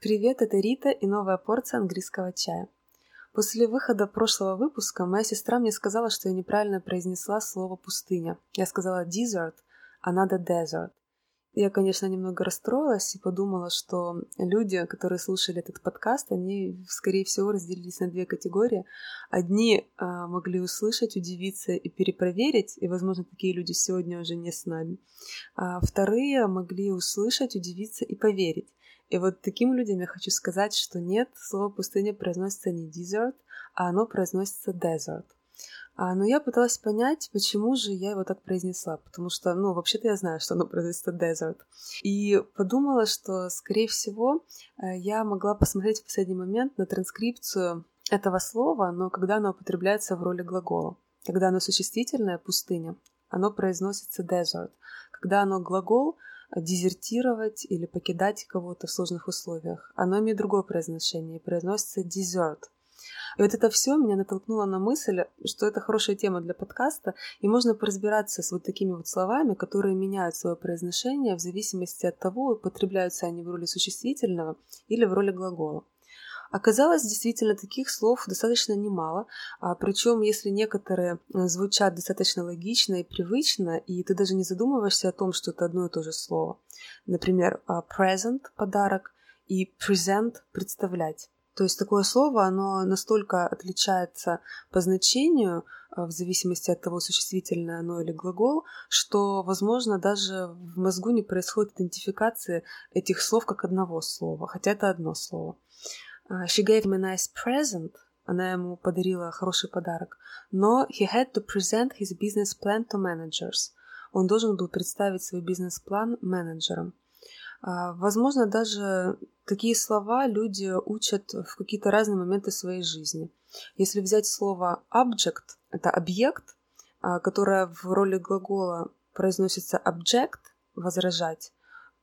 Привет, это Рита и новая порция английского чая. После выхода прошлого выпуска моя сестра мне сказала, что я неправильно произнесла слово «пустыня». Я сказала «desert», а надо «desert». Я, конечно, немного расстроилась и подумала, что люди, которые слушали этот подкаст, они, скорее всего, разделились на две категории. Одни а, могли услышать, удивиться и перепроверить, и, возможно, такие люди сегодня уже не с нами. А вторые могли услышать, удивиться и поверить. И вот таким людям я хочу сказать, что нет, слово пустыня произносится не desert, а оно произносится desert. А, но я пыталась понять, почему же я его так произнесла, потому что, ну, вообще-то я знаю, что оно произносится desert. И подумала, что, скорее всего, э, я могла посмотреть в последний момент на транскрипцию этого слова, но когда оно употребляется в роли глагола. Когда оно существительное, пустыня, оно произносится desert. Когда оно глагол, дезертировать или покидать кого-то в сложных условиях. Оно имеет другое произношение, произносится desert. И вот это все меня натолкнуло на мысль, что это хорошая тема для подкаста, и можно поразбираться с вот такими вот словами, которые меняют свое произношение в зависимости от того, употребляются они в роли существительного или в роли глагола. Оказалось, действительно, таких слов достаточно немало, а, причем если некоторые э, звучат достаточно логично и привычно, и ты даже не задумываешься о том, что это одно и то же слово. Например, а, present – подарок, и present – представлять. То есть такое слово, оно настолько отличается по значению, э, в зависимости от того, существительное оно или глагол, что, возможно, даже в мозгу не происходит идентификации этих слов как одного слова, хотя это одно слово. Uh, she gave him a nice present. Она ему подарила хороший подарок. Но he had to present his business plan to managers. Он должен был представить свой бизнес-план менеджерам. Uh, возможно, даже такие слова люди учат в какие-то разные моменты своей жизни. Если взять слово object, это объект, uh, которое в роли глагола произносится object, возражать,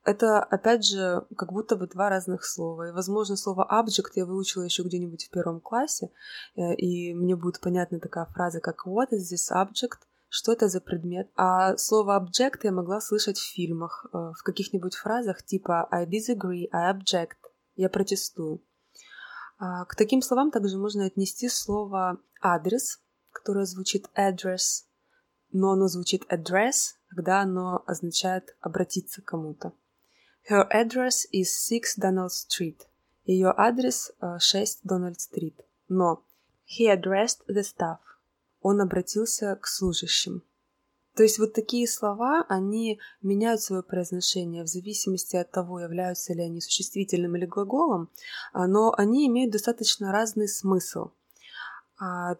это, опять же, как будто бы два разных слова. И, возможно, слово object я выучила еще где-нибудь в первом классе, э, и мне будет понятна такая фраза, как what is this object? Что это за предмет? А слово object я могла слышать в фильмах, э, в каких-нибудь фразах типа I disagree, I object, я протестую. А, к таким словам также можно отнести слово адрес, которое звучит address, но оно звучит address, когда оно означает обратиться к кому-то. Her address is 6 Donald Street. Ее адрес 6 Donald Street. Но he addressed the staff. Он обратился к служащим. То есть вот такие слова, они меняют свое произношение в зависимости от того, являются ли они существительным или глаголом, а, но они имеют достаточно разный смысл –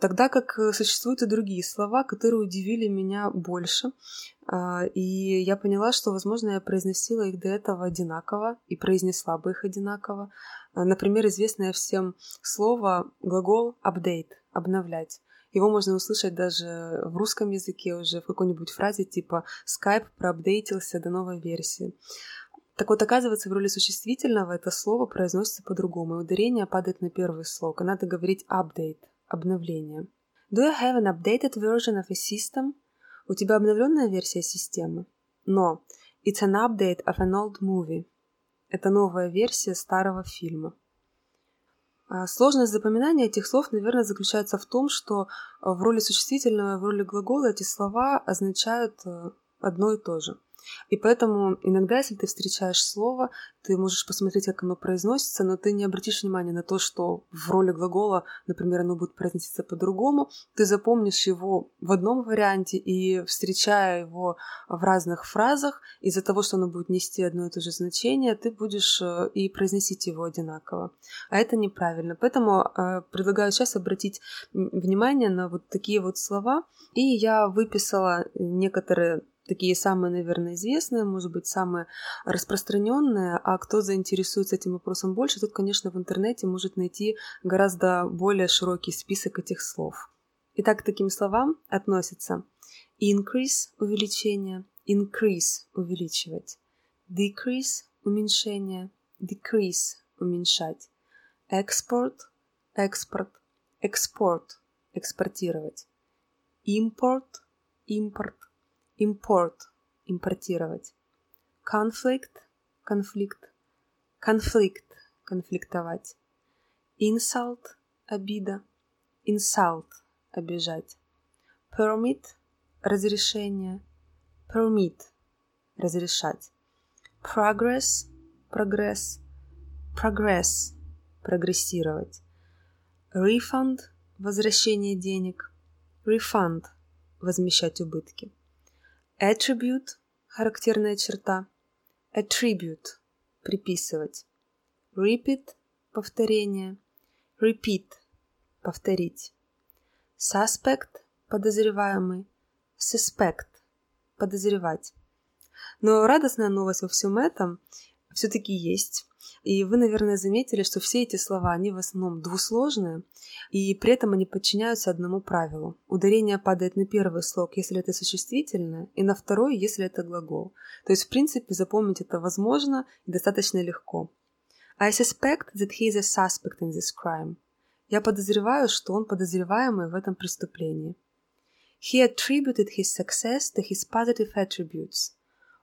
тогда как э, существуют и другие слова, которые удивили меня больше. А, и я поняла, что, возможно, я произносила их до этого одинаково и произнесла бы их одинаково. А, например, известное всем слово глагол update – обновлять. Его можно услышать даже в русском языке уже в какой-нибудь фразе типа Skype проапдейтился до новой версии. Так вот, оказывается, в роли существительного это слово произносится по-другому, и ударение падает на первый слог, и надо говорить update обновление. Do you have an updated version of a system? У тебя обновленная версия системы? Но it's an update of an old movie. Это новая версия старого фильма. А сложность запоминания этих слов, наверное, заключается в том, что в роли существительного и в роли глагола эти слова означают э, одно и то же. И поэтому иногда, если ты встречаешь слово, ты можешь посмотреть, как оно произносится, но ты не обратишь внимания на то, что в роли глагола, например, оно будет произноситься по-другому. Ты запомнишь его в одном варианте и, встречая его в разных фразах, из-за того, что оно будет нести одно и то же значение, ты будешь э, и произносить его одинаково. А это неправильно. Поэтому э, предлагаю сейчас обратить внимание на вот такие вот слова. И я выписала некоторые такие самые, наверное, известные, может быть, самые распространенные, а кто заинтересуется этим вопросом больше, тот, конечно, в интернете может найти гораздо более широкий список этих слов. Итак, к таким словам относятся increase – увеличение, increase – увеличивать, decrease – уменьшение, decrease – уменьшать, export – экспорт, export – экспортировать, import – импорт, import – импортировать. Conflict – конфликт. Конфликт конфликтовать. Insult – обида. Insult – обижать. Permit – разрешение. Permit – разрешать. Progress – прогресс. Progress – прогрессировать. Refund – возвращение денег. Refund – возмещать убытки. Attribute – характерная черта. Attribute – приписывать. Repeat – повторение. Repeat – повторить. Suspect – подозреваемый. Suspect – подозревать. Но радостная новость во всем этом все-таки есть. И вы, наверное, заметили, что все эти слова, они в основном двусложные, и при этом они подчиняются одному правилу. Ударение падает на первый слог, если это существительное, и на второй, если это глагол. То есть, в принципе, запомнить это возможно и достаточно легко. I suspect that he is a suspect in this crime. Я подозреваю, что он подозреваемый в этом преступлении. He attributed his success to his positive attributes.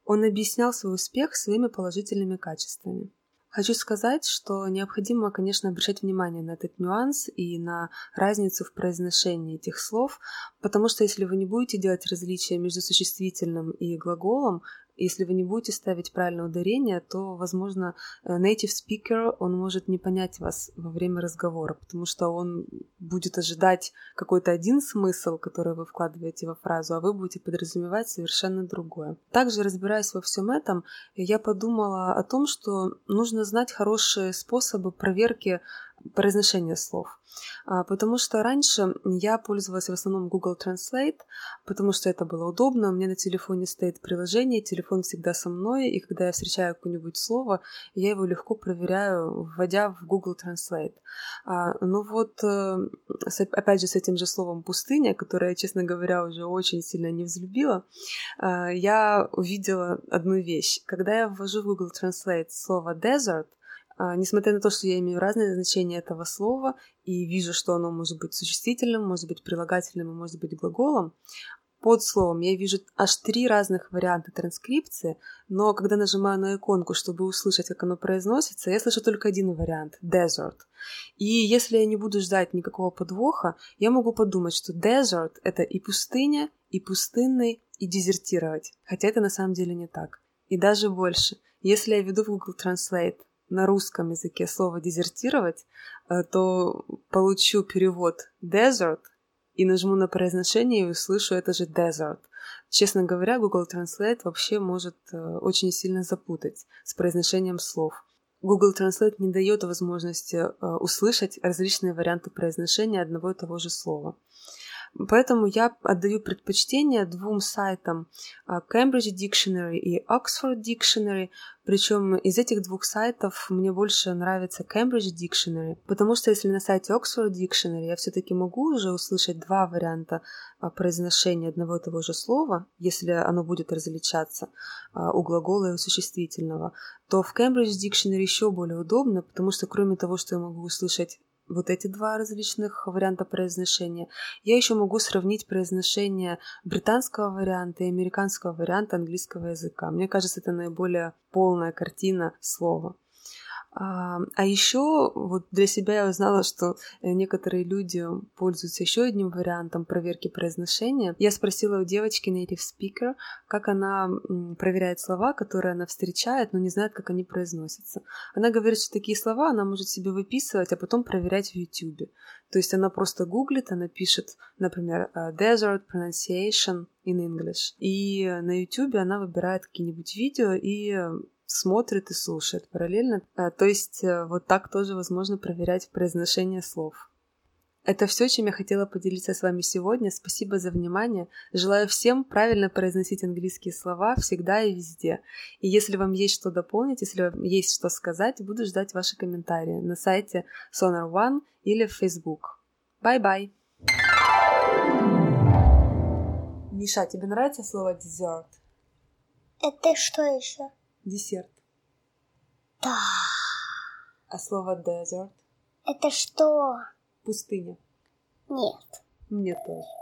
Он объяснял свой успех своими положительными качествами. Хочу сказать, что необходимо, конечно, обращать внимание на этот нюанс и на разницу в произношении этих слов, потому что если вы не будете делать различия между существительным и глаголом, если вы не будете ставить правильное ударение, то, возможно, э, native speaker, он может не понять вас во время разговора, потому что он будет ожидать какой-то один смысл, который вы вкладываете во фразу, а вы будете подразумевать совершенно другое. Также, разбираясь во всем этом, я подумала о том, что нужно знать хорошие способы проверки произношения слов. А, потому что раньше я пользовалась в основном Google Translate, потому что это было удобно. У меня на телефоне стоит приложение, телефон всегда со мной, и когда я встречаю какое-нибудь слово, я его легко проверяю, вводя в Google Translate. А, ну вот, э, опять же, с этим же словом «пустыня», которое честно говоря, уже очень сильно не взлюбила, я увидела одну вещь. Когда я ввожу в Google Translate слово «desert», несмотря на то, что я имею разные значения этого слова и вижу, что оно может быть существительным, может быть прилагательным и может быть глаголом, под словом я вижу аж три разных варианта транскрипции, но когда нажимаю на иконку, чтобы услышать, как оно произносится, я слышу только один вариант – desert. И если я не буду ждать никакого подвоха, я могу подумать, что desert – это и пустыня, и пустынный, и дезертировать. Хотя это на самом деле не так. И даже больше. Если я веду в Google Translate на русском языке слово дезертировать, э, то получу перевод desert и нажму на произношение и услышу это же desert. Честно говоря, Google Translate вообще может э, очень сильно запутать с произношением слов. Google Translate не дает возможности э, услышать различные варианты произношения одного и того же слова. Поэтому я отдаю предпочтение двум сайтам а, Cambridge Dictionary и Oxford Dictionary. Причем из этих двух сайтов мне больше нравится Cambridge Dictionary, потому что если на сайте Oxford Dictionary я все-таки могу уже услышать два варианта а, произношения одного и того же слова, если оно будет различаться а, у глагола и у существительного, то в Cambridge Dictionary еще более удобно, потому что кроме того, что я могу услышать вот эти два различных варианта произношения. Я еще могу сравнить произношение британского варианта и американского варианта английского языка. Мне кажется, это наиболее полная картина слова. А, а еще вот для себя я узнала, что некоторые люди пользуются еще одним вариантом проверки произношения. Я спросила у девочки native speaker, как она проверяет слова, которые она встречает, но не знает, как они произносятся. Она говорит, что такие слова она может себе выписывать, а потом проверять в YouTube. То есть она просто гуглит, она пишет, например, э, desert pronunciation in English. И на YouTube она выбирает какие-нибудь видео и смотрит и слушает параллельно. А, то есть э, вот так тоже возможно проверять произношение слов. Это все, чем я хотела поделиться с вами сегодня. Спасибо за внимание. Желаю всем правильно произносить английские слова всегда и везде. И если вам есть что дополнить, если вам есть что сказать, буду ждать ваши комментарии на сайте Sonar One или в Facebook. Bye-bye! Миша, тебе нравится слово dessert? Это что еще? Десерт. Да. А слово desert? Это что? Пустыня. Нет. Мне тоже.